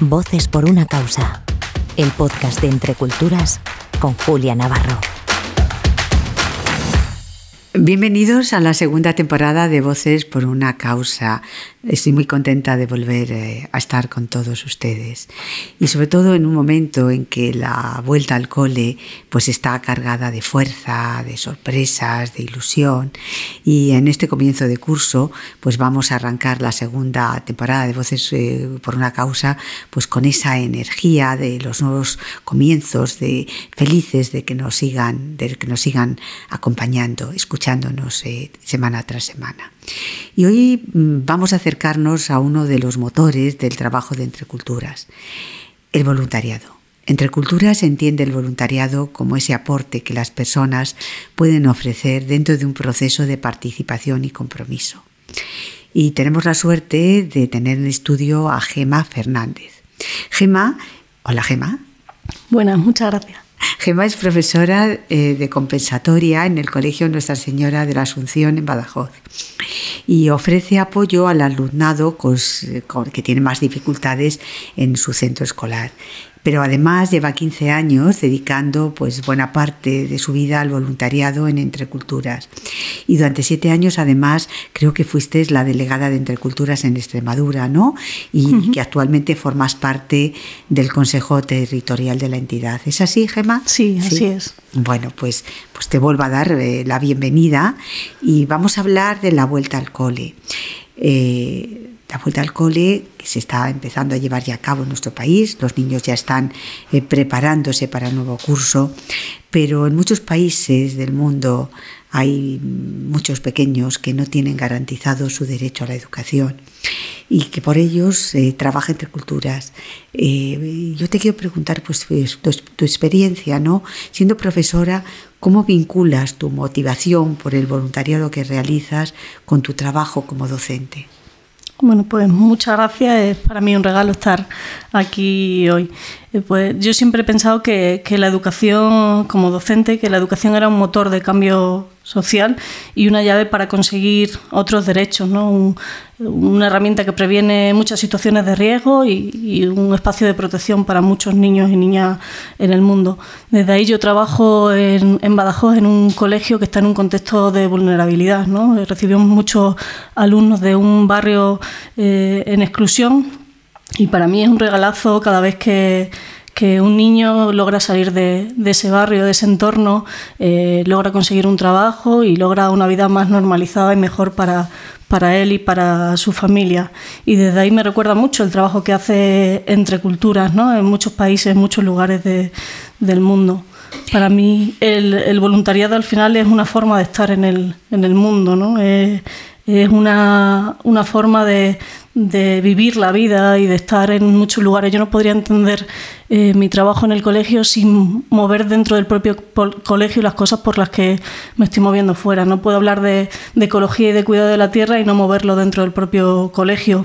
Voces por una causa. El podcast de Entre Culturas con Julia Navarro. Bienvenidos a la segunda temporada de Voces por una causa. Estoy muy contenta de volver eh, a estar con todos ustedes. Y sobre todo en un momento en que la vuelta al cole pues está cargada de fuerza, de sorpresas, de ilusión. Y en este comienzo de curso pues vamos a arrancar la segunda temporada de Voces eh, por una causa pues con esa energía de los nuevos comienzos, de felices de que nos sigan, de que nos sigan acompañando, escuchándonos eh, semana tras semana. Y hoy mm, vamos a acercarnos a uno de los motores del trabajo de Entre Culturas, el voluntariado. Entre Culturas se entiende el voluntariado como ese aporte que las personas pueden ofrecer dentro de un proceso de participación y compromiso. Y tenemos la suerte de tener en estudio a Gema Fernández. Gema, hola Gema. Buenas, muchas gracias. Gema es profesora eh, de compensatoria en el Colegio Nuestra Señora de la Asunción en Badajoz y ofrece apoyo al alumnado que tiene más dificultades en su centro escolar pero además lleva 15 años dedicando pues buena parte de su vida al voluntariado en Entreculturas. Y durante siete años además creo que fuiste la delegada de Entreculturas en Extremadura, ¿no? Y que actualmente formas parte del Consejo Territorial de la entidad. ¿Es así, Gemma? Sí, así es. Bueno, pues, pues te vuelvo a dar eh, la bienvenida y vamos a hablar de la vuelta al cole. Eh, la vuelta al cole que se está empezando a llevar ya a cabo en nuestro país, los niños ya están eh, preparándose para el nuevo curso, pero en muchos países del mundo hay muchos pequeños que no tienen garantizado su derecho a la educación y que por ellos eh, trabaja entre culturas. Eh, yo te quiero preguntar, pues, pues, tu, tu, experiencia, ¿no? Siendo profesora, ¿cómo vinculas tu motivación por el voluntariado que realizas con tu trabajo como docente? Bueno, pues muchas gracias. Es para mí un regalo estar aquí hoy. Eh, pues yo siempre he pensado que, que, la educación, como docente, que la educación era un motor de cambio social y una llave para conseguir otros derechos, ¿no? Un, una herramienta que previene muchas situaciones de riesgo y, un espacio de protección para muchos niños y niñas en el mundo. Desde ahí yo trabajo en, Badajoz en un colegio que está en un contexto de vulnerabilidad. ¿no? Recibimos muchos alumnos de un barrio eh, en exclusión y para mí es un regalazo cada vez que que un niño logra salir de, ese barrio, de ese entorno, eh, logra conseguir un trabajo y logra una vida más normalizada y mejor para, para él y para su familia. Y desde ahí me recuerda mucho el trabajo que hace entre culturas, ¿no? en muchos países, en muchos lugares de, del mundo. Para mí el, voluntariado al final es una forma de estar en el, en el mundo, ¿no? es, es una, una forma de, de vivir la vida y de estar en muchos lugares. Yo no podría entender eh, mi trabajo en el colegio sin mover dentro del propio colegio las cosas por las que me estoy moviendo fuera. No puedo hablar de, de ecología y de cuidado de la tierra y no moverlo dentro del propio colegio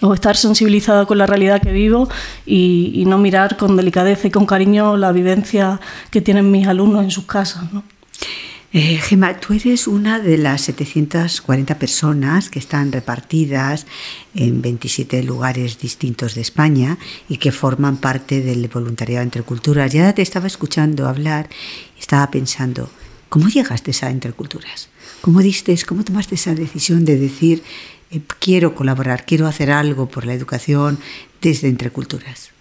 o estar sensibilizada con la realidad que vivo y, y, no mirar con delicadeza y con cariño la vivencia que tienen mis alumnos en sus casas. ¿no? Eh, Gemma, tú eres una de las 740 personas que están repartidas en 27 lugares distintos de España y que forman parte del voluntariado entre culturas. Ya te estaba escuchando hablar estaba pensando, ¿cómo llegaste a Interculturas? ¿Cómo diste, cómo tomaste esa decisión de decir, eh, quiero colaborar, quiero hacer algo por la educación desde Entre Culturas?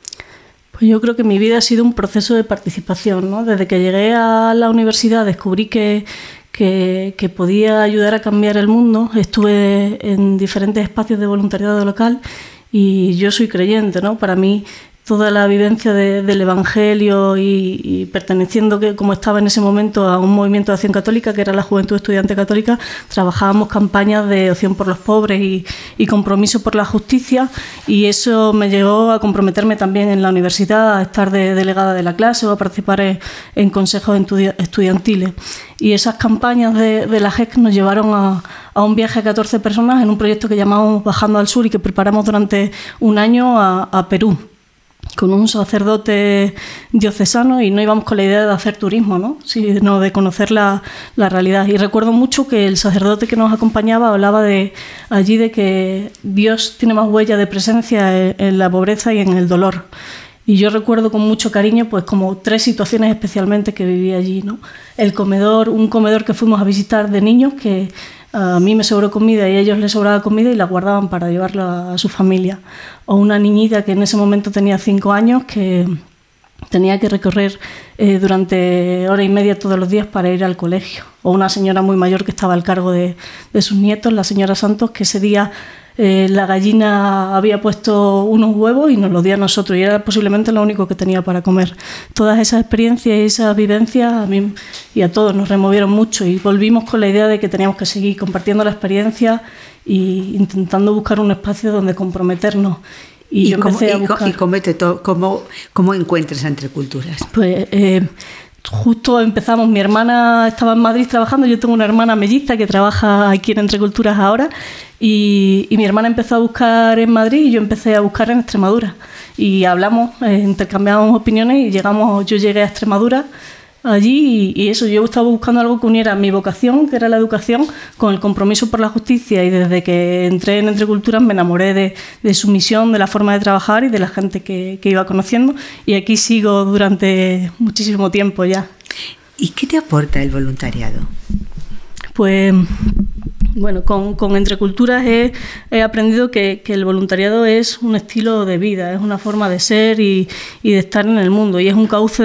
Pues yo creo que mi vida ha sido un proceso de participación. ¿no? Desde que llegué a la universidad descubrí que, que, podía ayudar a cambiar el mundo. Estuve en diferentes espacios de voluntariado local y yo soy creyente. ¿no? Para mí toda la vivencia de, del Evangelio y, perteneciendo, que, como estaba en ese momento, a un movimiento de acción católica, que era la Juventud Estudiante Católica, trabajábamos campañas de opción por los pobres y, compromiso por la justicia, y eso me llevó a comprometerme también en la universidad, a estar de delegada de la clase o a participar en, consejos estudiantiles. Y esas campañas de, de la GEC nos llevaron a, un viaje a 14 personas en un proyecto que llamamos Bajando al Sur y que preparamos durante un año a Perú con un sacerdote diocesano y no íbamos con la idea de hacer turismo, ¿no? sino de conocer la, la, realidad. Y recuerdo mucho que el sacerdote que nos acompañaba hablaba de allí de que Dios tiene más huella de presencia en, la pobreza y en el dolor. Y yo recuerdo con mucho cariño, pues como tres situaciones especialmente que viví allí, ¿no? El comedor, un comedor que fuimos a visitar de niños que a mí me sobró comida y a ellos les sobraba comida y la guardaban para llevarla a su familia. O una niñita que en ese momento tenía cinco años que tenía que recorrer eh, durante hora y media todos los días para ir al colegio. O una señora muy mayor que estaba al cargo de, de sus nietos, la señora Santos, que ese día eh, la gallina había puesto unos huevos y nos los dio a nosotros y era posiblemente lo único que tenía para comer. Todas esas experiencias y esas vivencias a mí y a todos nos removieron mucho y volvimos con la idea de que teníamos que seguir compartiendo la experiencia e intentando buscar un espacio donde comprometernos. Y, yo cómo, a buscar... y cómo, cómo, encuentras entre culturas? Pues eh, justo empezamos, mi hermana estaba en Madrid trabajando, yo tengo una hermana melliza que trabaja aquí en Entre Culturas ahora y, mi hermana empezó a buscar en Madrid y yo empecé a buscar en Extremadura. Y hablamos, eh, intercambiamos opiniones y llegamos, yo llegué a Extremadura allí y, eso, yo estaba buscando algo que uniera mi vocación, que era la educación, con el compromiso por la justicia y desde que entré en Entre Culturas me enamoré de, su misión, de la forma de trabajar y de la gente que, que iba conociendo y aquí sigo durante muchísimo tiempo ya. ¿Y qué te aporta el voluntariado? Pues bueno, con, con Entre Culturas he, aprendido que, el voluntariado es un estilo de vida, es una forma de ser y, de estar en el mundo y es un cauce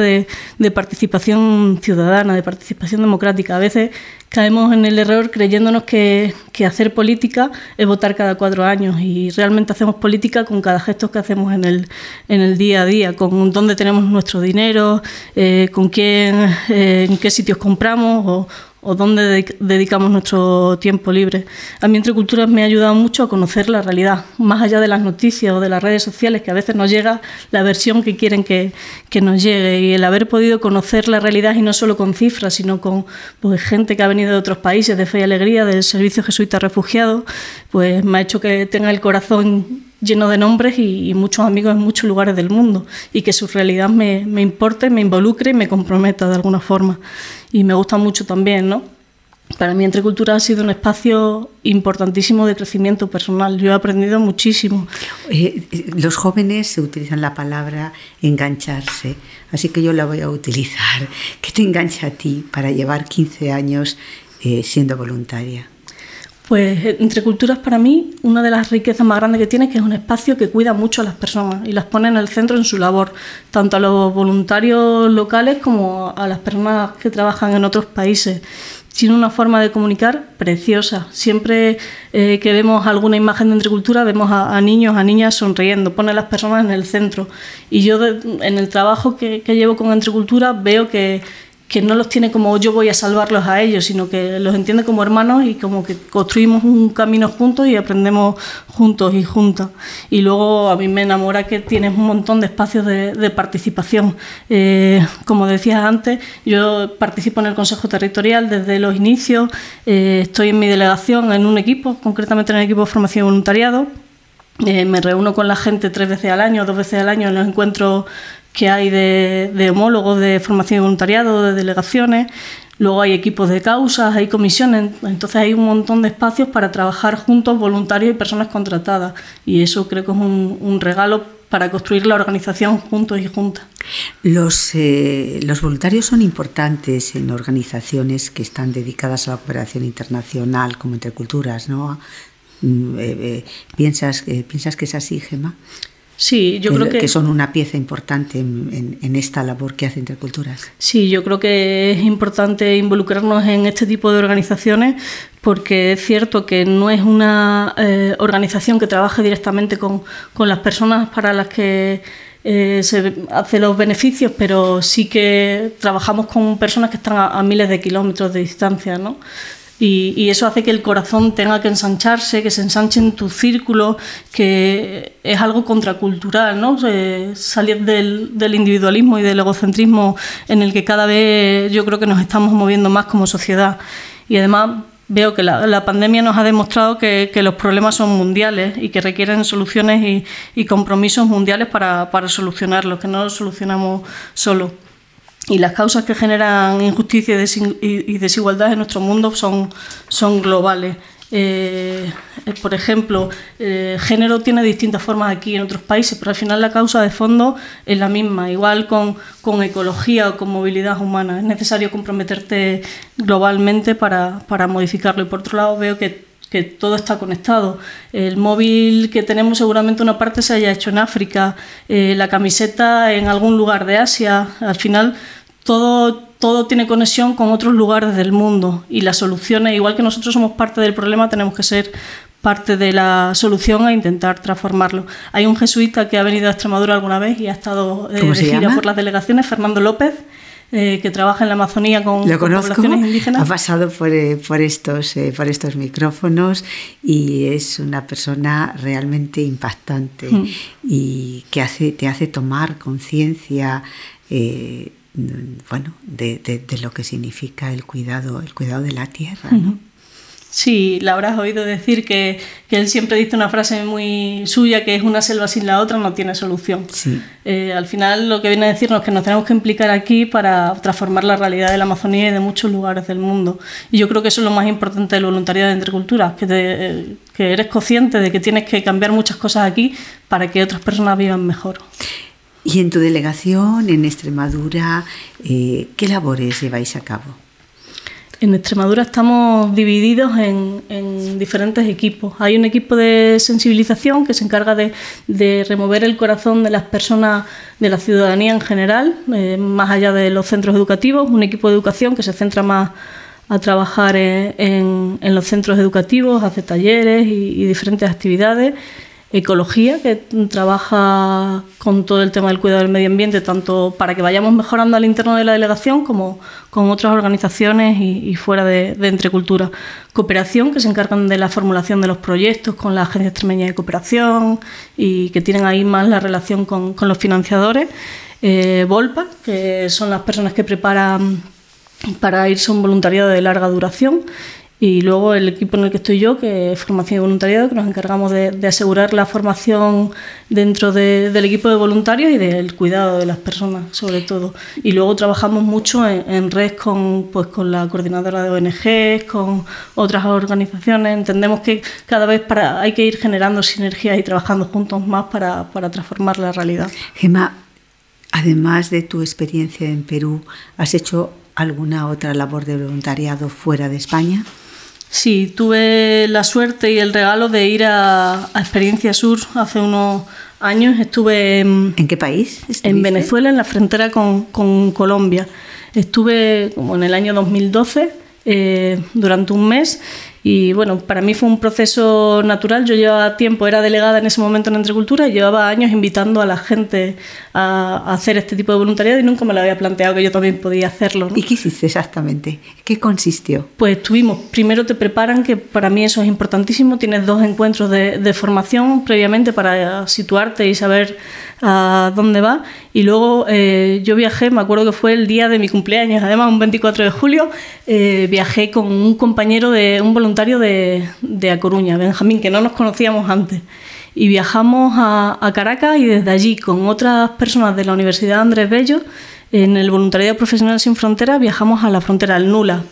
de, participación ciudadana, de participación democrática. A veces caemos en el error creyéndonos que, hacer política es votar cada cuatro años y realmente hacemos política con cada gesto que hacemos en el, en el día a día, con dónde tenemos nuestro dinero, eh, con quién, eh, en qué sitios compramos o o dónde dedicamos nuestro tiempo libre. A mí Entre Culturas me ha ayudado mucho a conocer la realidad, más allá de las noticias o de las redes sociales, que a veces nos llega la versión que quieren que, nos llegue. Y el haber podido conocer la realidad y no solo con cifras, sino con pues, gente que ha venido de otros países, de Fe y Alegría, del Servicio Jesuita Refugiado, pues me ha hecho que tenga el corazón lleno de nombres y, muchos amigos en muchos lugares del mundo y que su realidad me, me importe, me involucre y me comprometa de alguna forma. Y me gusta mucho también, ¿no? Para mí Entre Cultura ha sido un espacio importantísimo de crecimiento personal. Yo he aprendido muchísimo. Eh, los jóvenes se utilizan la palabra engancharse, así que yo la voy a utilizar. ¿Qué te engancha a ti para llevar 15 años eh, siendo voluntaria? Pues eh, entre culturas para mí una de las riquezas más grandes que tiene es que es un espacio que cuida mucho a las personas y las pone en el centro en su labor, tanto a los voluntarios locales como a las personas que trabajan en otros países. Tiene una forma de comunicar preciosa. Siempre eh, que vemos alguna imagen de Entre Culturas vemos a, niños, a niñas sonriendo, pone a las personas en el centro. Y yo en el trabajo que, que llevo con Entre Culturas veo que que no los tiene como yo voy a salvarlos a ellos, sino que los entiende como hermanos y como que construimos un camino juntos y aprendemos juntos y juntas. Y luego a mí me enamora que tienes un montón de espacios de, participación. Eh, como decías antes, yo participo en el Consejo Territorial desde los inicios, eh, estoy en mi delegación en un equipo, concretamente en el equipo de formación y voluntariado. Eh, me reúno con la gente tres veces al año, dos veces al año en los encuentros que hay de, homólogos de formación y voluntariado, de delegaciones. Luego hay equipos de causas, hay comisiones, entonces hay un montón de espacios para trabajar juntos, voluntarios y personas contratadas. Y eso creo que es un, regalo para construir la organización juntos y juntas. Los, eh, los voluntarios son importantes en organizaciones que están dedicadas a la cooperación internacional, como Entre Culturas, ¿no? Mm, eh, eh, ¿Piensas, ¿Piensas que es así, Gemma? Sí, yo creo que... que son una pieza importante en, esta labor que hace Interculturas. Sí, yo creo que es importante involucrarnos en este tipo de organizaciones porque es cierto que no es una eh, organización que trabaje directamente con, las personas para las que eh, se hace los beneficios, pero sí que trabajamos con personas que están a, a miles de kilómetros de distancia, ¿no? Y, eso hace que el corazón tenga que ensancharse, que se ensanche en tu círculo, que es algo contracultural, ¿no? salir del, del, individualismo y del egocentrismo en el que cada vez yo creo que nos estamos moviendo más como sociedad. Y además veo que la, pandemia nos ha demostrado que, los problemas son mundiales y que requieren soluciones y, compromisos mundiales para, para solucionarlos, que no los solucionamos solo. Y las causas que generan injusticia y desigualdad en nuestro mundo son, son globales. Eh, por ejemplo, eh, género tiene distintas formas aquí en otros países, pero al final la causa de fondo es la misma. Igual con, con ecología o con movilidad humana. Es necesario comprometerte globalmente para, para modificarlo. Y por otro lado, veo que que todo está conectado. El móvil que tenemos seguramente una parte se haya hecho en África, eh, la camiseta en algún lugar de Asia. Al final todo, todo tiene conexión con otros lugares del mundo y las soluciones, igual que nosotros somos parte del problema, tenemos que ser parte de la solución e intentar transformarlo. Hay un jesuita que ha venido a Extremadura alguna vez y ha estado eh, de gira por las delegaciones, Fernando López, eh, que trabaja en la Amazonía con, Lo poblaciones indígenas. Ha pasado por, eh, por estos, por estos micrófonos y es una persona realmente impactante mm. y que hace, te hace tomar conciencia bueno, de, de, lo que significa el cuidado, el cuidado de la tierra, ¿no? Sí, la habrás oído decir que, que, él siempre dice una frase muy suya que es una selva sin la otra no tiene solución. Sí. Eh, al final lo que viene a decirnos es que nos tenemos que implicar aquí para transformar la realidad de la Amazonía y de muchos lugares del mundo. Y yo creo que eso es lo más importante del voluntariado de Entre Culturas, que, que eres consciente de que tienes que cambiar muchas cosas aquí para que otras personas vivan mejor. Y en tu delegación en Extremadura, eh, ¿qué labores lleváis a cabo? En Extremadura estamos divididos en, diferentes equipos. Hay un equipo de sensibilización que se encarga de, remover el corazón de las personas, de la ciudadanía en general, eh, más allá de los centros educativos. Un equipo de educación que se centra más a trabajar en, los centros educativos, hace talleres y diferentes actividades. Ecología, que trabaja con todo el tema del cuidado del medio ambiente, tanto para que vayamos mejorando al interno de la delegación como con otras organizaciones y, fuera de, de, Entrecultura. Cooperación, que se encargan de la formulación de los proyectos con la Agencia Extremeña de Cooperación y que tienen ahí más la relación con, los financiadores. Eh, Volpa, que son las personas que preparan para irse a un voluntariado de larga duración y luego el equipo en el que estoy yo, que es formación y voluntariado, que nos encargamos de, asegurar la formación dentro del equipo de voluntarios y del cuidado de las personas, sobre todo. Y luego trabajamos mucho en, red con, pues, con la coordinadora de ONGs, con otras organizaciones. Entendemos que cada vez para, hay que ir generando sinergias y trabajando juntos más para, para transformar la realidad. Gemma, además de tu experiencia en Perú, ¿has hecho alguna otra labor de voluntariado fuera de España? Sí, tuve la suerte y el regalo de ir a, Experiencia Sur hace unos años. Estuve en, ¿En qué país? En Venezuela, en la frontera con, con, Colombia. Estuve como en el año 2012 eh, durante un mes y bueno, para mí fue un proceso natural. Yo llevaba tiempo, era delegada en ese momento en Entrecultura y llevaba años invitando a la gente a, hacer este tipo de voluntariado y nunca me lo había planteado que yo también podía hacerlo. ¿Y qué hiciste exactamente? ¿Qué consistió? Pues tuvimos, primero te preparan, que para mí eso es importantísimo, tienes dos encuentros de, de formación previamente para situarte y saber a dónde va. Y luego eh, yo viajé, me acuerdo que fue el día de mi cumpleaños, además un 24 de julio, eh, viajé con un compañero de un voluntario de, de A Coruña, Benjamín, que no nos conocíamos antes. Y viajamos a, Caracas y desde allí con otras personas de la Universidad Andrés Bello, en el voluntariado profesional sin fronteras, viajamos a la frontera, al Nula,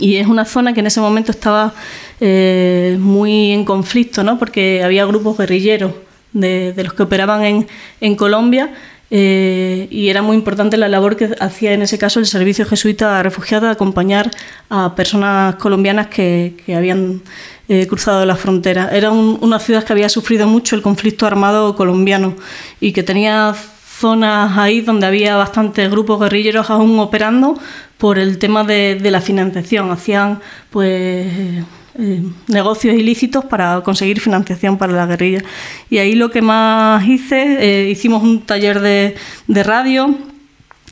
y es una zona que en ese momento estaba eh, muy en conflicto, ¿no? porque había grupos guerrilleros de, los que operaban en, en Colombia. Eh, y era muy importante la labor que hacía en ese caso el Servicio Jesuita Refugiado, acompañar a personas colombianas que, que habían eh, cruzado la frontera. Era una ciudad que había sufrido mucho el conflicto armado colombiano y que tenía zonas ahí donde había bastantes grupos guerrilleros aún operando por el tema de, de la financiación. Hacían pues eh, negocios ilícitos para conseguir financiación para la guerrilla. Y ahí lo que más hice, eh, hicimos un taller de, radio,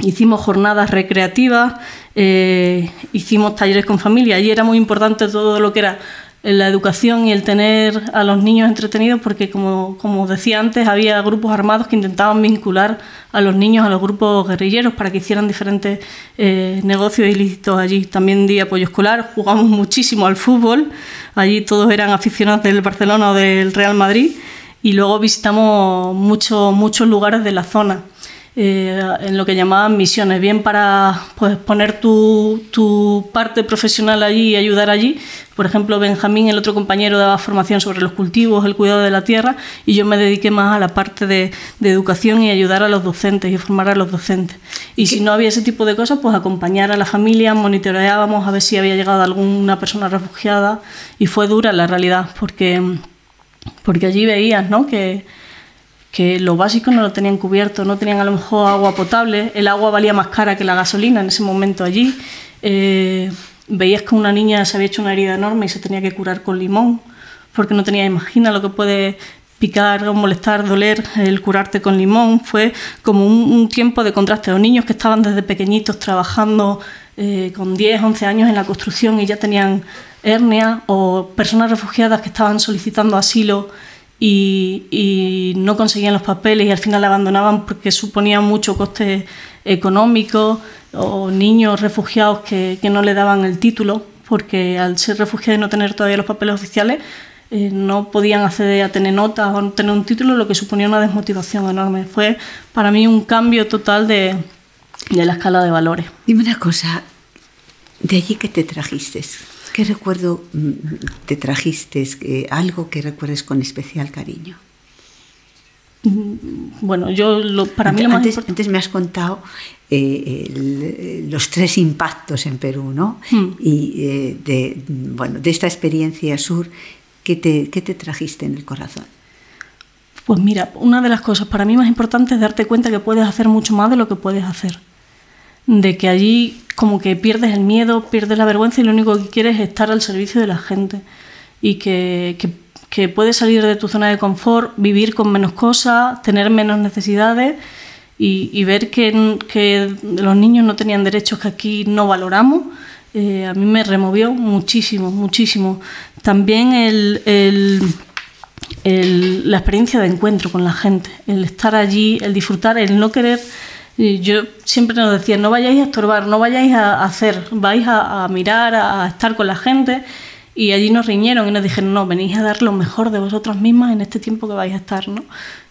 hicimos jornadas recreativas, eh, hicimos talleres con familia. Allí era muy importante todo lo que era la educación y el tener a los niños entretenidos, porque como, como decía antes, había grupos armados que intentaban vincular a los niños a los grupos guerrilleros para que hicieran diferentes eh, negocios ilícitos allí. También di apoyo escolar, jugamos muchísimo al fútbol, allí todos eran aficionados del Barcelona o del Real Madrid, y luego visitamos muchos muchos lugares de la zona. Eh, en lo que llamaban misiones, bien para pues, poner tu, tu, parte profesional allí y ayudar allí. Por ejemplo, Benjamín, el otro compañero, daba formación sobre los cultivos, el cuidado de la tierra, y yo me dediqué más a la parte de, de educación y ayudar a los docentes y formar a los docentes. Y si no había ese tipo de cosas, pues acompañar a la familia, monitoreábamos a ver si había llegado alguna persona refugiada, y fue dura la realidad, porque, porque allí veías ¿no? que que lo básico no lo tenían cubierto, no tenían a lo mejor agua potable, el agua valía más cara que la gasolina en ese momento allí. Eh, veías que una niña se había hecho una herida enorme y se tenía que curar con limón, porque no tenía, imagina lo que puede picar o molestar, doler, el curarte con limón. Fue como un, tiempo de contraste. Los niños que estaban desde pequeñitos trabajando eh, con 10, 11 años en la construcción y ya tenían hernia, o personas refugiadas que estaban solicitando asilo y, no conseguían los papeles y al final abandonaban porque suponía mucho coste económico o niños refugiados que, que, no le daban el título porque al ser refugiados y no tener todavía los papeles oficiales eh, no podían acceder a tener notas o tener un título, lo que suponía una desmotivación enorme. Fue para mí un cambio total de, de la escala de valores. Dime una cosa, de allí que te trajiste, ¿Qué recuerdo mm, te trajiste? Eh, ¿Algo que recuerdes con especial cariño? Mm, bueno, yo lo, para mí lo más antes, antes me has contado eh, los tres impactos en Perú, ¿no? Hmm. Y eh, de, bueno, de esta experiencia sur, ¿qué te, ¿qué te trajiste en el corazón? Pues mira, una de las cosas para mí más importantes es darte cuenta que puedes hacer mucho más de lo que puedes hacer. De que allí como que pierdes el miedo, pierdes la vergüenza y lo único que quieres es estar al servicio de la gente y que, que, puedes salir de tu zona de confort, vivir con menos cosas, tener menos necesidades y, ver que, que, los niños no tenían derechos que aquí no valoramos. Eh, a mí me removió muchísimo, muchísimo. También el, el, la experiencia de encuentro con la gente, el estar allí, el disfrutar, el no querer y yo siempre nos decía, no vayáis a estorbar, no vayáis a hacer, vais a, mirar, a, estar con la gente. Y allí nos riñeron y nos dijeron, no, venís a dar lo mejor de vosotras mismas en este tiempo que vais a estar, ¿no?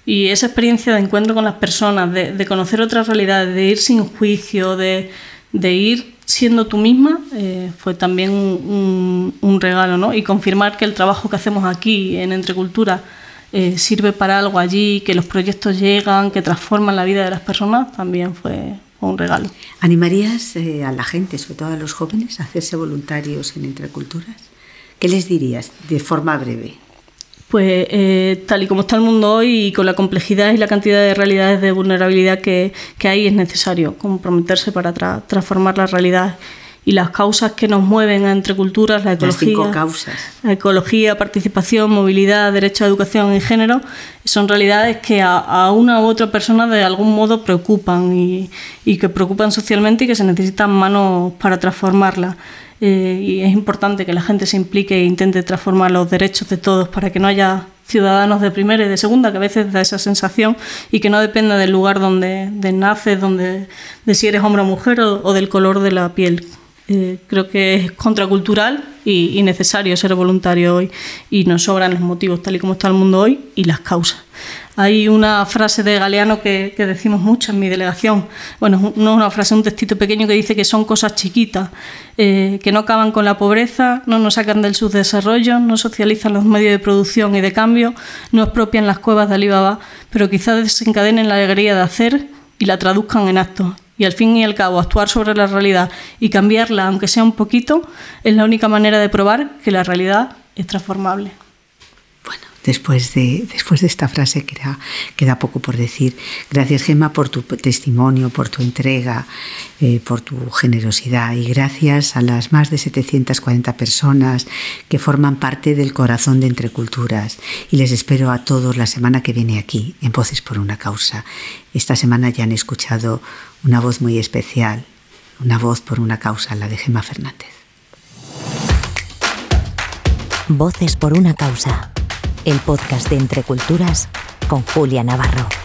Y esa experiencia de encuentro con las personas, de, conocer otras realidades, de ir sin juicio, de, ir siendo tú misma, eh, fue también un, regalo, ¿no? Y confirmar que el trabajo que hacemos aquí en Entre Cultura eh, sirve para algo allí, que los proyectos llegan, que transforman la vida de las personas, también fue un regalo. ¿Animarías eh, a la gente, sobre todo a los jóvenes, a hacerse voluntarios en Entreculturas? ¿Qué les dirías de forma breve? Pues eh, tal y como está el mundo hoy y con la complejidad y la cantidad de realidades de vulnerabilidad que, que hay, es necesario comprometerse para transformar la realidad y las causas que nos mueven entre culturas, la ecología, causas. la ecología, participación, movilidad, derecho a educación y género, son realidades que a, una u otra persona de algún modo preocupan y, y, que preocupan socialmente y que se necesitan manos para transformarlas. Eh, y es importante que la gente se implique e intente transformar los derechos de todos para que no haya ciudadanos de primera y de segunda, que a veces da esa sensación y que no dependa del lugar donde, naces, donde, de si eres hombre o mujer o del color de la piel. Eh, creo que es contracultural y, necesario ser voluntario hoy. Y nos sobran los motivos tal y como está el mundo hoy y las causas. Hay una frase de Galeano que, decimos mucho en mi delegación, bueno, no es una frase, un textito pequeño que dice que son cosas chiquitas, eh, que no acaban con la pobreza, no nos sacan del subdesarrollo, no socializan los medios de producción y de cambio, no expropian las cuevas de Alibaba, pero quizás desencadenen la alegría de hacer y la traduzcan en actos y al fin y al cabo actuar sobre la realidad y cambiarla, aunque sea un poquito, es la única manera de probar que la realidad es transformable. Después de, después de esta frase queda, queda poco por decir. Gracias Gemma por tu testimonio, por tu entrega, eh, por tu generosidad y gracias a las más de 740 personas que forman parte del corazón de Entre Culturas y les espero a todos la semana que viene aquí en Voces por una Causa. Esta semana ya han escuchado una voz muy especial, una voz por una causa, la de Gemma Fernández. Voces por una causa. El podcast de Entre Culturas con Julia Navarro.